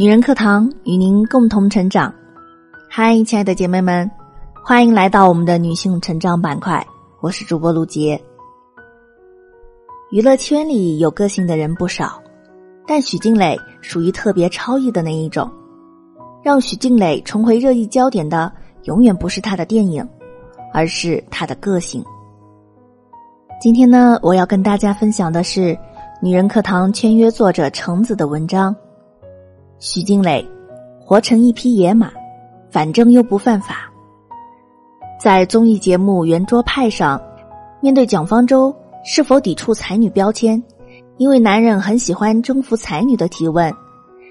女人课堂与您共同成长。嗨，亲爱的姐妹们，欢迎来到我们的女性成长板块。我是主播陆杰。娱乐圈里有个性的人不少，但许静蕾属于特别超逸的那一种。让许静蕾重回热议焦点的，永远不是她的电影，而是她的个性。今天呢，我要跟大家分享的是女人课堂签约作者橙子的文章。徐静蕾，活成一匹野马，反正又不犯法。在综艺节目《圆桌派》上，面对蒋方舟是否抵触才女标签，因为男人很喜欢征服才女的提问，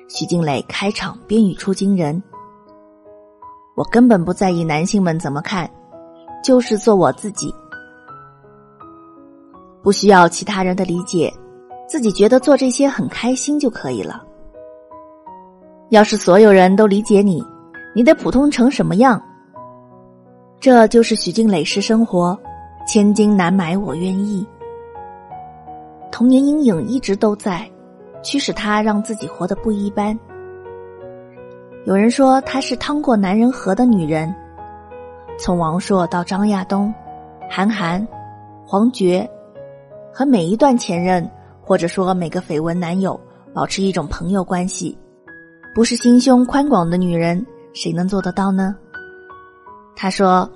徐静蕾开场便语出惊人：“我根本不在意男性们怎么看，就是做我自己，不需要其他人的理解，自己觉得做这些很开心就可以了。”要是所有人都理解你，你得普通成什么样？这就是许静蕾式生活，千金难买我愿意。童年阴影一直都在，驱使她让自己活得不一般。有人说她是趟过男人河的女人，从王朔到张亚东、韩寒、黄觉，和每一段前任或者说每个绯闻男友保持一种朋友关系。不是心胸宽广的女人，谁能做得到呢？她说：“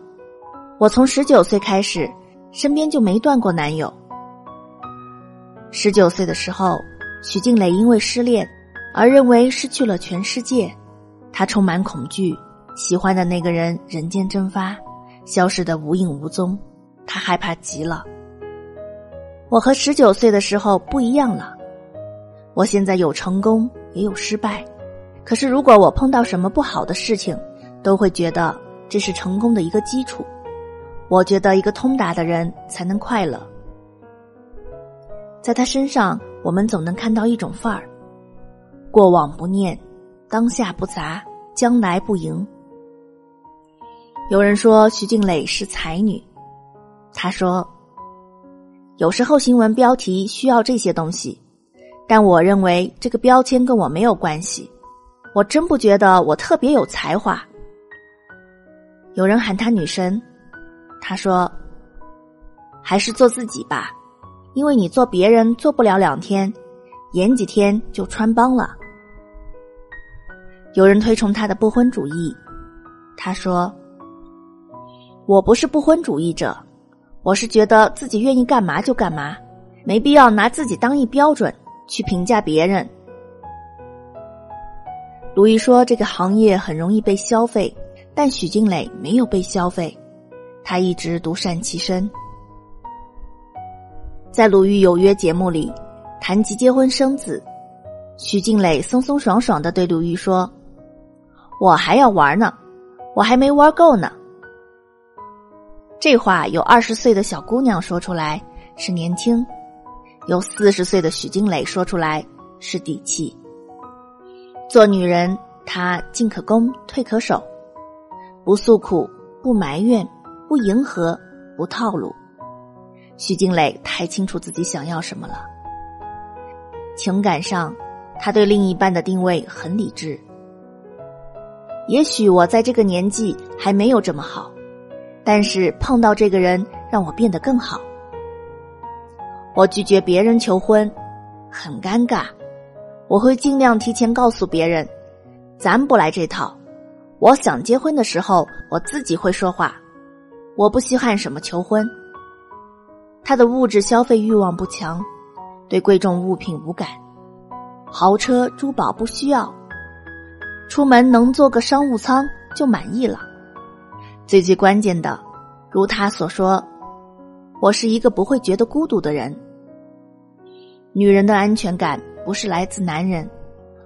我从十九岁开始，身边就没断过男友。十九岁的时候，许静蕾因为失恋而认为失去了全世界，她充满恐惧，喜欢的那个人人间蒸发，消失的无影无踪，她害怕极了。我和十九岁的时候不一样了，我现在有成功，也有失败。”可是，如果我碰到什么不好的事情，都会觉得这是成功的一个基础。我觉得一个通达的人才能快乐。在他身上，我们总能看到一种范儿：过往不念，当下不杂，将来不迎。有人说徐静蕾是才女，他说：“有时候新闻标题需要这些东西，但我认为这个标签跟我没有关系。”我真不觉得我特别有才华。有人喊她女神，她说：“还是做自己吧，因为你做别人做不了两天，演几天就穿帮了。”有人推崇她的不婚主义，她说：“我不是不婚主义者，我是觉得自己愿意干嘛就干嘛，没必要拿自己当一标准去评价别人。”鲁豫说：“这个行业很容易被消费，但许静蕾没有被消费，她一直独善其身。在《鲁豫有约》节目里，谈及结婚生子，许静蕾松松爽爽的对鲁豫说：‘我还要玩呢，我还没玩够呢。’这话有二十岁的小姑娘说出来是年轻，有四十岁的许静蕾说出来是底气。”做女人，她进可攻，退可守，不诉苦，不埋怨，不迎合，不套路。徐静蕾太清楚自己想要什么了。情感上，她对另一半的定位很理智。也许我在这个年纪还没有这么好，但是碰到这个人让我变得更好。我拒绝别人求婚，很尴尬。我会尽量提前告诉别人，咱不来这套。我想结婚的时候，我自己会说话。我不稀罕什么求婚。他的物质消费欲望不强，对贵重物品无感，豪车珠宝不需要，出门能坐个商务舱就满意了。最最关键的，如他所说，我是一个不会觉得孤独的人。女人的安全感。不是来自男人，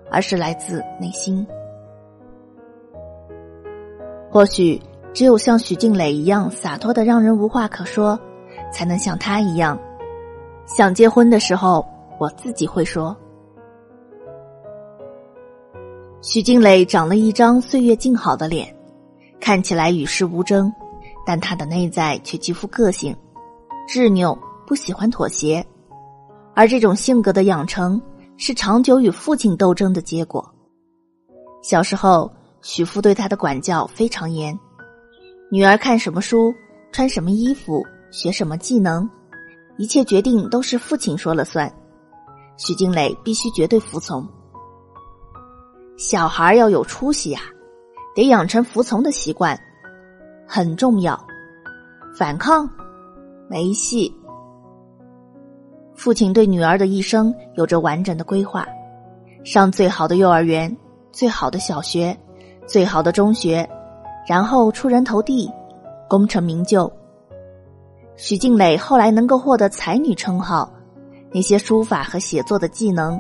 而是来自内心。或许只有像许静蕾一样洒脱的让人无话可说，才能像她一样，想结婚的时候，我自己会说。许静蕾长了一张岁月静好的脸，看起来与世无争，但她的内在却极富个性，执拗，不喜欢妥协，而这种性格的养成。是长久与父亲斗争的结果。小时候，许父对他的管教非常严，女儿看什么书、穿什么衣服、学什么技能，一切决定都是父亲说了算。许静蕾必须绝对服从。小孩要有出息呀，得养成服从的习惯，很重要。反抗，没戏。父亲对女儿的一生有着完整的规划：上最好的幼儿园，最好的小学，最好的中学，然后出人头地，功成名就。许静蕾后来能够获得才女称号，那些书法和写作的技能。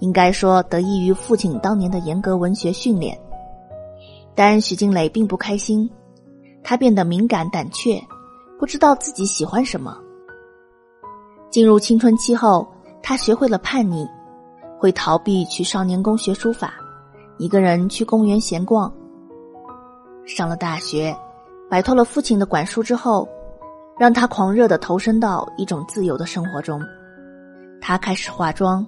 应该说得益于父亲当年的严格文学训练，但许静蕾并不开心，她变得敏感胆怯，不知道自己喜欢什么。进入青春期后，他学会了叛逆，会逃避去少年宫学书法，一个人去公园闲逛。上了大学，摆脱了父亲的管束之后，让他狂热的投身到一种自由的生活中，他开始化妆。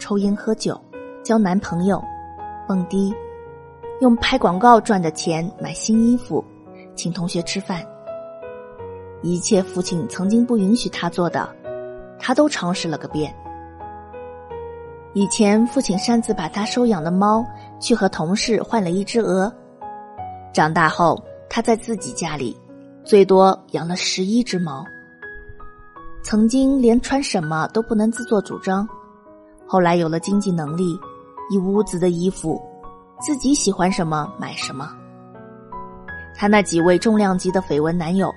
抽烟喝酒，交男朋友，蹦迪，用拍广告赚的钱买新衣服，请同学吃饭。一切父亲曾经不允许他做的，他都尝试了个遍。以前父亲擅自把他收养的猫去和同事换了一只鹅，长大后他在自己家里最多养了十一只猫。曾经连穿什么都不能自作主张。后来有了经济能力，一屋子的衣服，自己喜欢什么买什么。他那几位重量级的绯闻男友，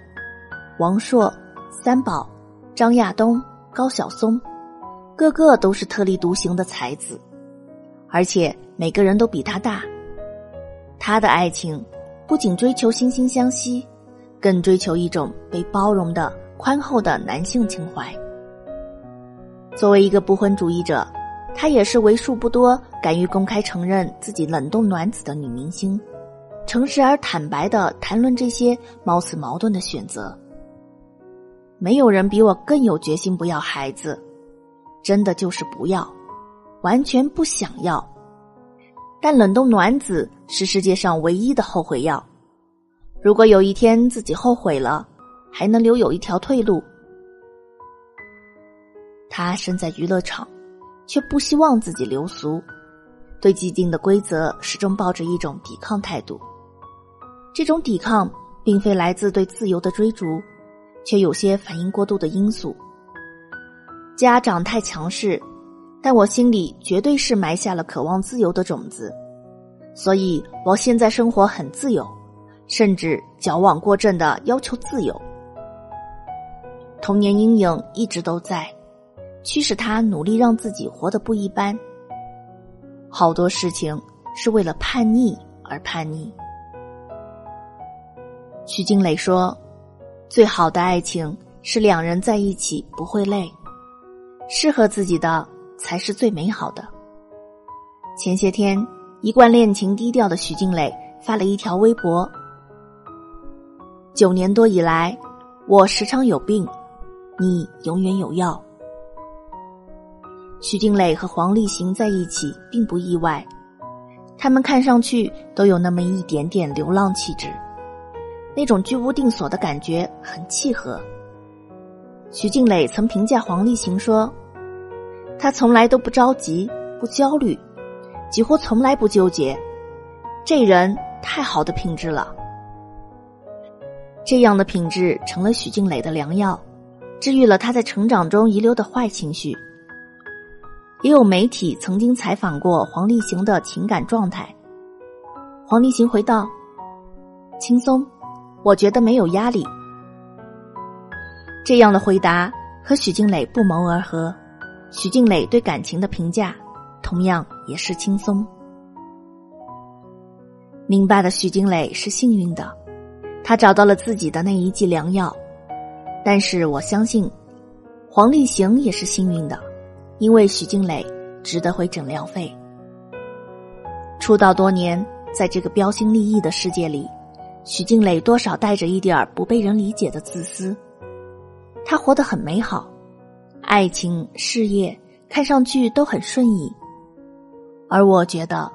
王朔、三宝、张亚东、高晓松，个个都是特立独行的才子，而且每个人都比他大。他的爱情不仅追求惺惺相惜，更追求一种被包容的宽厚的男性情怀。作为一个不婚主义者。她也是为数不多敢于公开承认自己冷冻卵子的女明星，诚实而坦白的谈论这些貌似矛盾的选择。没有人比我更有决心不要孩子，真的就是不要，完全不想要。但冷冻卵子是世界上唯一的后悔药，如果有一天自己后悔了，还能留有一条退路。他身在娱乐场。却不希望自己流俗，对既定的规则始终抱着一种抵抗态度。这种抵抗并非来自对自由的追逐，却有些反应过度的因素。家长太强势，但我心里绝对是埋下了渴望自由的种子，所以我现在生活很自由，甚至矫枉过正的要求自由。童年阴影一直都在。驱使他努力让自己活得不一般。好多事情是为了叛逆而叛逆。徐静蕾说：“最好的爱情是两人在一起不会累，适合自己的才是最美好的。”前些天，一贯恋情低调的徐静蕾发了一条微博：“九年多以来，我时常有病，你永远有药。”徐静蕾和黄立行在一起并不意外，他们看上去都有那么一点点流浪气质，那种居无定所的感觉很契合。徐静蕾曾评价黄立行说：“他从来都不着急，不焦虑，几乎从来不纠结，这人太好的品质了。这样的品质成了许静蕾的良药，治愈了他在成长中遗留的坏情绪。”也有媒体曾经采访过黄立行的情感状态。黄立行回道：“轻松，我觉得没有压力。”这样的回答和许静蕾不谋而合。许静蕾对感情的评价，同样也是轻松。明白的许静蕾是幸运的，她找到了自己的那一剂良药。但是我相信，黄立行也是幸运的。因为许静蕾值得回诊疗费。出道多年，在这个标新立异的世界里，许静蕾多少带着一点不被人理解的自私。她活得很美好，爱情、事业看上去都很顺意，而我觉得，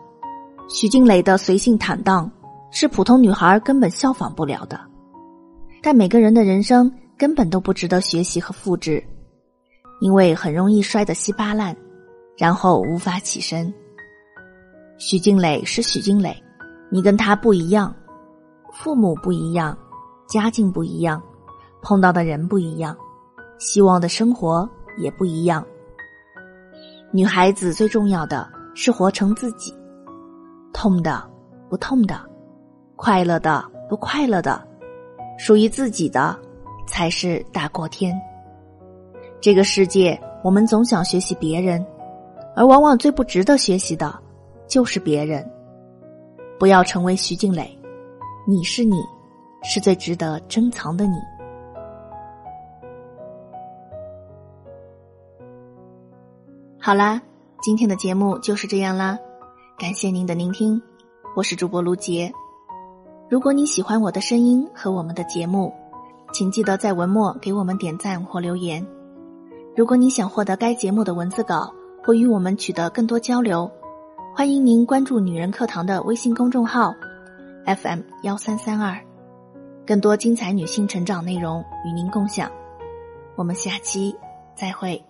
许静蕾的随性坦荡是普通女孩根本效仿不了的，但每个人的人生根本都不值得学习和复制，因为很容易摔得稀巴烂，然后无法起身。徐静蕾是徐静蕾，你跟她不一样，父母不一样，家境不一样，碰到的人不一样，希望的生活也不一样。女孩子最重要的是活成自己，痛的不痛的，快乐的不快乐的，属于自己的才是大过天。这个世界，我们总想学习别人，而往往最不值得学习的，就是别人。不要成为徐静蕾，你是你，是最值得珍藏的你。好啦，今天的节目就是这样啦，感谢您的聆听，我是主播卢杰。如果你喜欢我的声音和我们的节目，请记得在文末给我们点赞或留言。如果你想获得该节目的文字稿或与我们取得更多交流，欢迎您关注“女人课堂”的微信公众号 FM 幺三三二，更多精彩女性成长内容与您共享。我们下期再会。